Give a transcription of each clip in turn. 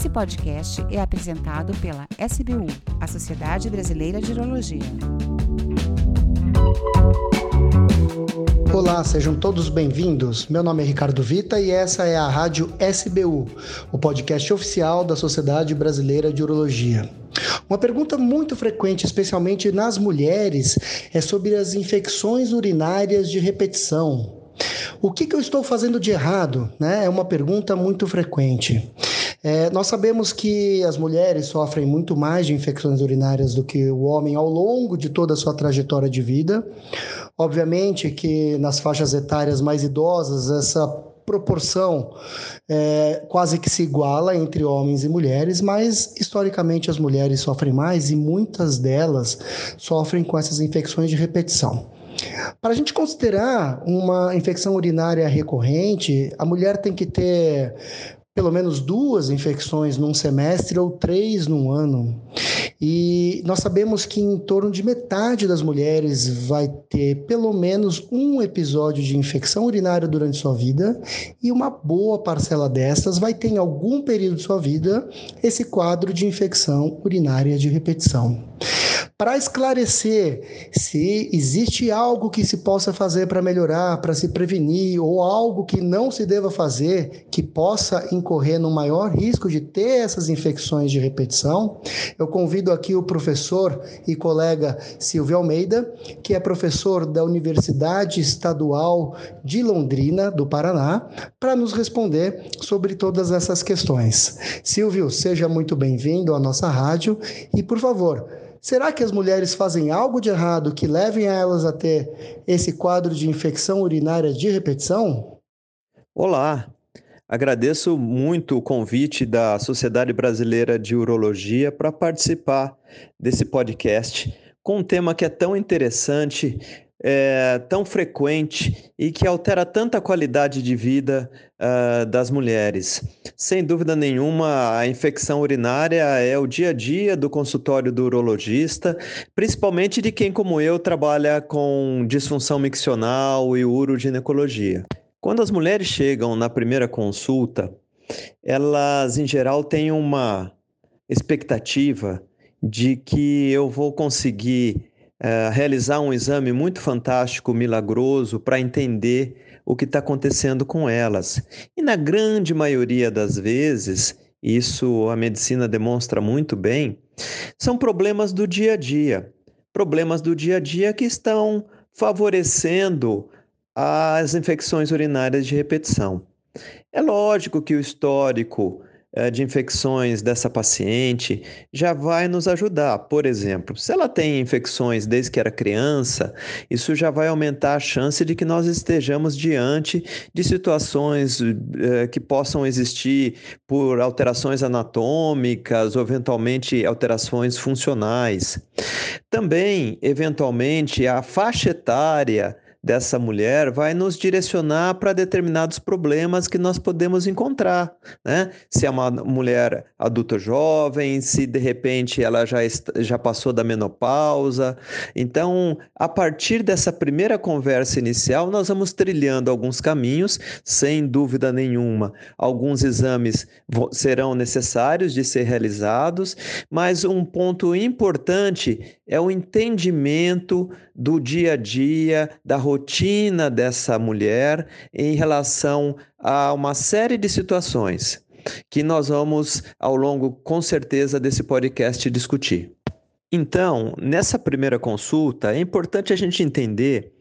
Esse podcast é apresentado pela SBU, a Sociedade Brasileira de Urologia. Olá, sejam todos bem-vindos. Meu nome é Ricardo Vita e essa é a Rádio SBU, o podcast oficial da Sociedade Brasileira de Urologia. Uma pergunta muito frequente, especialmente nas mulheres, é sobre as infecções urinárias de repetição. O que, que eu estou fazendo de errado? Né? É uma pergunta muito frequente. É, nós sabemos que as mulheres sofrem muito mais de infecções urinárias do que o homem ao longo de toda a sua trajetória de vida. Obviamente que nas faixas etárias mais idosas, essa proporção é, quase que se iguala entre homens e mulheres, mas historicamente as mulheres sofrem mais e muitas delas sofrem com essas infecções de repetição. Para a gente considerar uma infecção urinária recorrente, a mulher tem que ter pelo menos duas infecções num semestre ou três num ano. E nós sabemos que em torno de metade das mulheres vai ter pelo menos um episódio de infecção urinária durante sua vida, e uma boa parcela dessas vai ter em algum período de sua vida esse quadro de infecção urinária de repetição. Para esclarecer se existe algo que se possa fazer para melhorar, para se prevenir, ou algo que não se deva fazer, que possa incorrer no maior risco de ter essas infecções de repetição, eu convido aqui o professor e colega Silvio Almeida, que é professor da Universidade Estadual de Londrina, do Paraná, para nos responder sobre todas essas questões. Silvio, seja muito bem-vindo à nossa rádio e, por favor, Será que as mulheres fazem algo de errado que levem a elas a ter esse quadro de infecção urinária de repetição? Olá, agradeço muito o convite da Sociedade Brasileira de Urologia para participar desse podcast com um tema que é tão interessante é, tão frequente e que altera tanta qualidade de vida uh, das mulheres. Sem dúvida nenhuma, a infecção urinária é o dia a dia do consultório do urologista, principalmente de quem, como eu, trabalha com disfunção miccional e uroginecologia. Quando as mulheres chegam na primeira consulta, elas, em geral, têm uma expectativa de que eu vou conseguir é, realizar um exame muito fantástico, milagroso, para entender o que está acontecendo com elas. E na grande maioria das vezes, isso a medicina demonstra muito bem, são problemas do dia a dia. Problemas do dia a dia que estão favorecendo as infecções urinárias de repetição. É lógico que o histórico eh, de infecções dessa paciente já vai nos ajudar. Por exemplo, se ela tem infecções desde que era criança, isso já vai aumentar a chance de que nós estejamos diante de situações eh, que possam existir por alterações anatômicas ou eventualmente alterações funcionais. Também, eventualmente, a faixa etária dessa mulher vai nos direcionar para determinados problemas que nós podemos encontrar, né? Se é uma mulher adulta jovem, se de repente ela já, já passou da menopausa. Então, a partir dessa primeira conversa inicial, nós vamos trilhando alguns caminhos, sem dúvida nenhuma. Alguns exames serão necessários de ser realizados, mas um ponto importante é o entendimento do dia a dia, da rotina dessa mulher em relação a uma série de situações que nós vamos, ao longo, com certeza, desse podcast discutir. Então, nessa primeira consulta, é importante a gente entender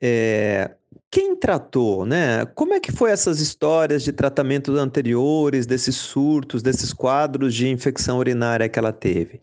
é, quem tratou, né? Como é que foi essas histórias de tratamentos anteriores, desses surtos, desses quadros de infecção urinária que ela teve?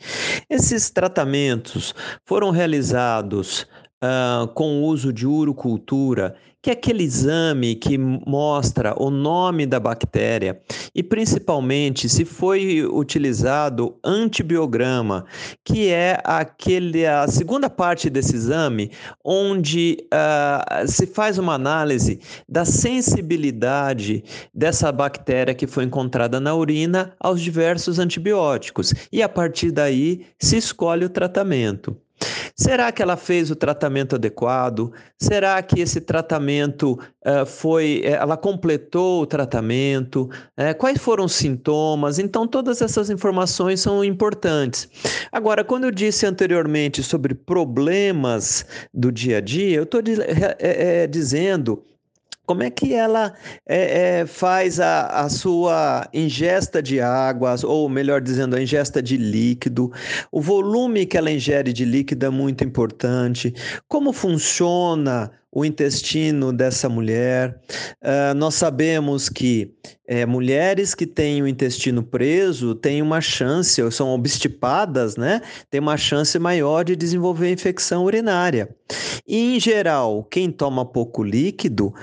Esses tratamentos foram realizados uh, com o uso de urocultura, que é aquele exame que mostra o nome da bactéria e principalmente se foi utilizado antibiograma, que é aquele, a segunda parte desse exame, onde uh, se faz uma análise da sensibilidade dessa bactéria que foi encontrada na urina aos diversos antibióticos e a partir daí se escolhe o tratamento. Será que ela fez o tratamento adequado? Será que esse tratamento uh, foi. Eh, ela completou o tratamento? Uh, quais foram os sintomas? Então, todas essas informações são importantes. Agora, quando eu disse anteriormente sobre problemas do dia a dia, eu estou é, é, dizendo como é que ela é, é, faz a, a, sua ingesta de água, ou melhor dizendo, a ingesta de líquido? O volume que ela ingere de líquido é muito importante. Como funciona o intestino dessa mulher? Uh, nós sabemos que é, mulheres que têm o intestino preso têm uma chance, ou são obstipadas, né? Tem uma chance maior de desenvolver infecção urinária. E, em geral, quem toma pouco líquido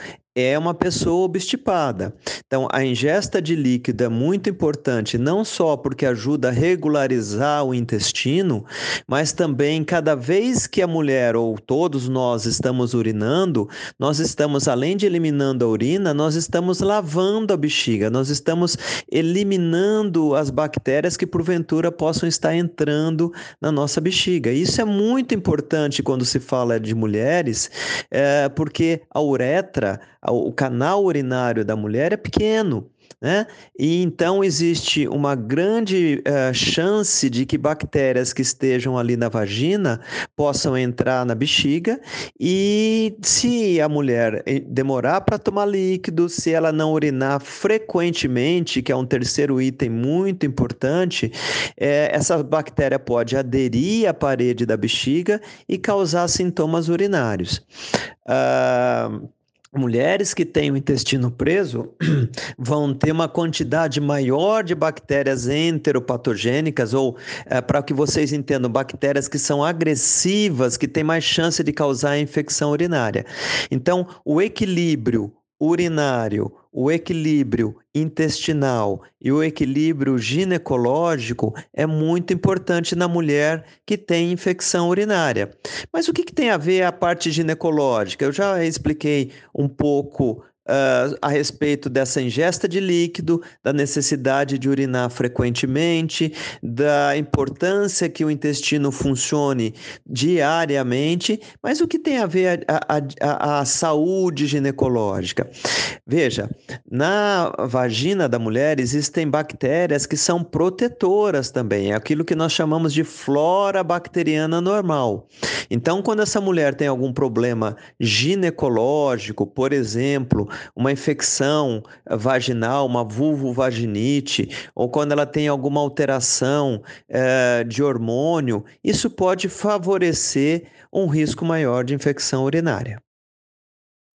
é uma pessoa obstipada. Então, a ingesta de líquido é muito importante, não só porque ajuda a regularizar o intestino, mas também cada vez que a mulher ou todos nós estamos urinando, nós estamos, além de eliminando a urina, nós estamos lavando a bexiga, nós estamos eliminando as bactérias que porventura possam estar entrando na nossa bexiga. Isso é muito importante quando se fala de mulheres, é, porque a uretra, o canal urinário da mulher é pequeno. Né? E então existe uma grande uh, chance de que bactérias que estejam ali na vagina possam entrar na bexiga e se a mulher eh, demorar para tomar líquido, se ela não urinar frequentemente, que é um terceiro item muito importante, é, essa bactéria pode aderir à parede da bexiga e causar sintomas urinários. Uh, Mulheres que têm o intestino preso vão ter uma quantidade maior de bactérias enteropatogênicas, ou, é, para que vocês entendam, bactérias que são agressivas, que têm mais chance de causar infecção urinária. Então, o equilíbrio urinário, o equilíbrio intestinal e o equilíbrio ginecológico é muito importante na mulher que tem infecção urinária. Mas o que, que tem a ver a parte ginecológica? Eu já expliquei um pouco uh, a respeito dessa ingesta de líquido, da necessidade de urinar frequentemente, da importância que o intestino funcione diariamente, mas o que tem a ver a, a, a, saúde ginecológica? Veja, na vagina da mulher existem bactérias que são protetoras também, é aquilo que nós chamamos de flora bacteriana normal. Então, quando essa mulher tem algum problema ginecológico, por exemplo, uma infecção vaginal, uma vulvovaginite, ou quando ela tem alguma alteração é, de hormônio, isso pode favorecer um risco maior de infecção urinária.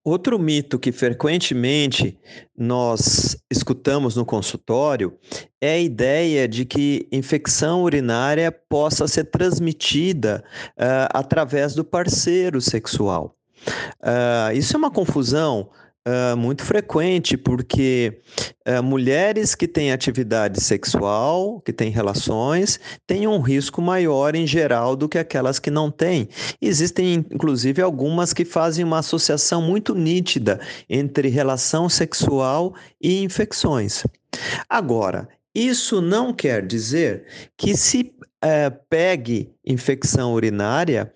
Outro mito que frequentemente nós escutamos no consultório é a ideia de que infecção urinária possa ser transmitida uh, através do parceiro sexual. Uh, isso é uma confusão uh, muito frequente, porque uh, mulheres que têm atividade sexual, que têm relações, têm um risco maior em geral do que aquelas que não têm. Existem, inclusive, algumas que fazem uma associação muito nítida entre relação sexual e infecções. Agora, isso não quer dizer que se pegue infecção urinária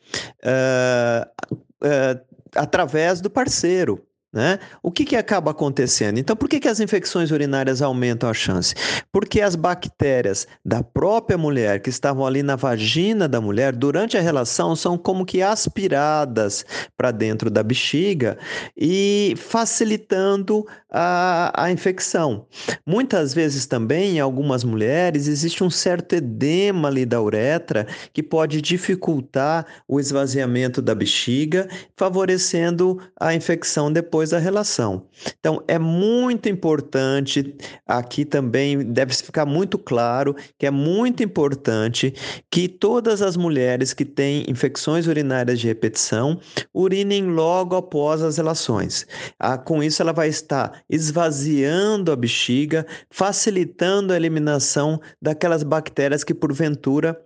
através do parceiro. Né? O que, que acaba acontecendo? Então, por que, que as infecções urinárias aumentam a chance? Porque as bactérias da própria mulher que estavam ali na vagina da mulher durante a relação são como que aspiradas para dentro da bexiga e facilitando a, a infecção. Muitas vezes também, em algumas mulheres, existe um certo edema ali da uretra que pode dificultar o esvaziamento da bexiga, favorecendo a infecção depois depois da relação. Então, é muito importante, aqui também deve ficar muito claro que é muito importante que todas as mulheres que têm infecções urinárias de repetição urinem logo após as relações. Ah, com isso, ela vai estar esvaziando a bexiga, facilitando a eliminação daquelas bactérias que, porventura,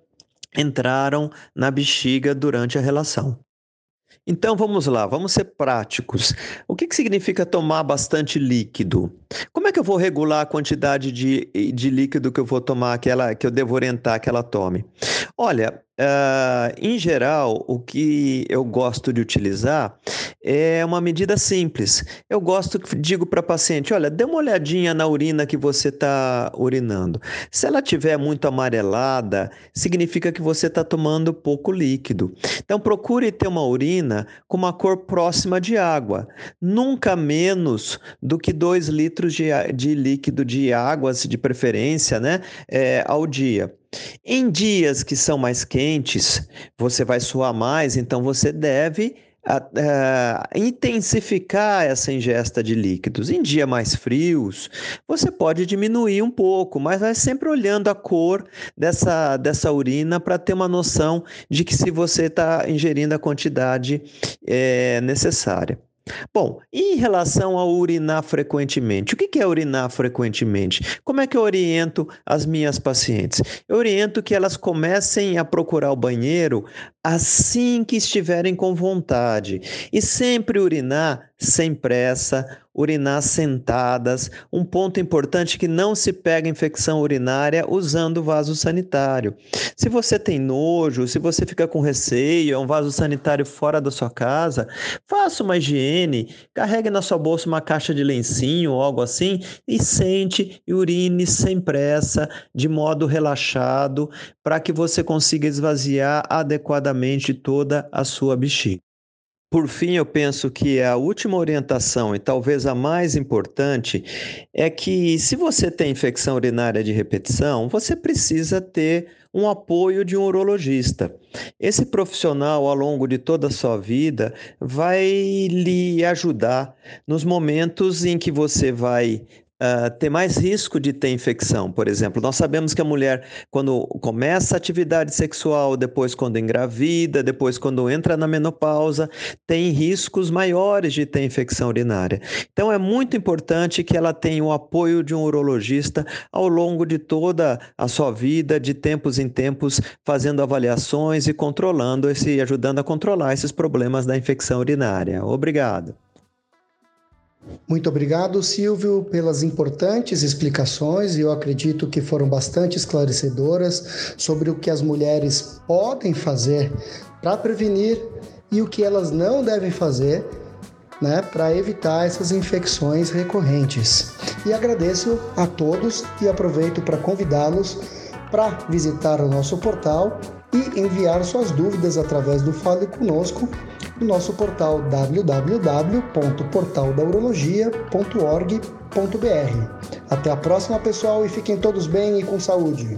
entraram na bexiga durante a relação. Então vamos lá, vamos ser práticos. O que, que significa tomar bastante líquido? Como é que eu vou regular a quantidade de, de líquido que eu vou tomar, aquela, que eu devo orientar que ela tome? Olha, Uh, em geral, o que eu gosto de utilizar é uma medida simples. Eu gosto, digo para a paciente: olha, dê uma olhadinha na urina que você está urinando. Se ela tiver muito amarelada, significa que você está tomando pouco líquido. Então, procure ter uma urina com uma cor próxima de água, nunca menos do que 2 litros de, de líquido de águas, de preferência, né, é, ao dia. Em dias que são mais quentes, você vai suar mais, então você deve uh, intensificar essa ingesta de líquidos. Em dias mais frios, você pode diminuir um pouco, mas vai sempre olhando a cor dessa, dessa urina para ter uma noção de que se você está ingerindo a quantidade é, necessária. Bom, em relação a urinar frequentemente, o que é urinar frequentemente? Como é que eu oriento as minhas pacientes? Eu oriento que elas comecem a procurar o banheiro assim que estiverem com vontade e sempre urinar sem pressa, urinar sentadas. Um ponto importante é que não se pega infecção urinária usando vaso sanitário. Se você tem nojo, se você fica com receio, é um vaso sanitário fora da sua casa, faça uma higiene, carregue na sua bolsa uma caixa de lencinho ou algo assim e sente e urine sem pressa, de modo relaxado, para que você consiga esvaziar adequadamente toda a sua bexiga. Por fim, eu penso que a última orientação, e talvez a mais importante, é que se você tem infecção urinária de repetição, você precisa ter um apoio de um urologista. Esse profissional, ao longo de toda a sua vida, vai lhe ajudar nos momentos em que você vai uh, ter mais risco de ter infecção. Por exemplo, nós sabemos que a mulher, quando começa a atividade sexual, depois quando engravida, depois quando entra na menopausa, tem riscos maiores de ter infecção urinária. Então, é muito importante que ela tenha o apoio de um urologista ao longo de toda a sua vida, de tempos em tempos, fazendo avaliações e controlando esse, ajudando a controlar esses problemas da infecção urinária. Obrigado. Muito obrigado, Silvio, pelas importantes explicações e eu acredito que foram bastante esclarecedoras sobre o que as mulheres podem fazer para prevenir e o que elas não devem fazer né, para evitar essas infecções recorrentes. E agradeço a todos e aproveito para convidá-los para visitar o nosso portal e enviar suas dúvidas através do Fale Conosco no nosso portal www.portaldaurologia.org.br. Até a próxima, pessoal, e fiquem todos bem e com saúde.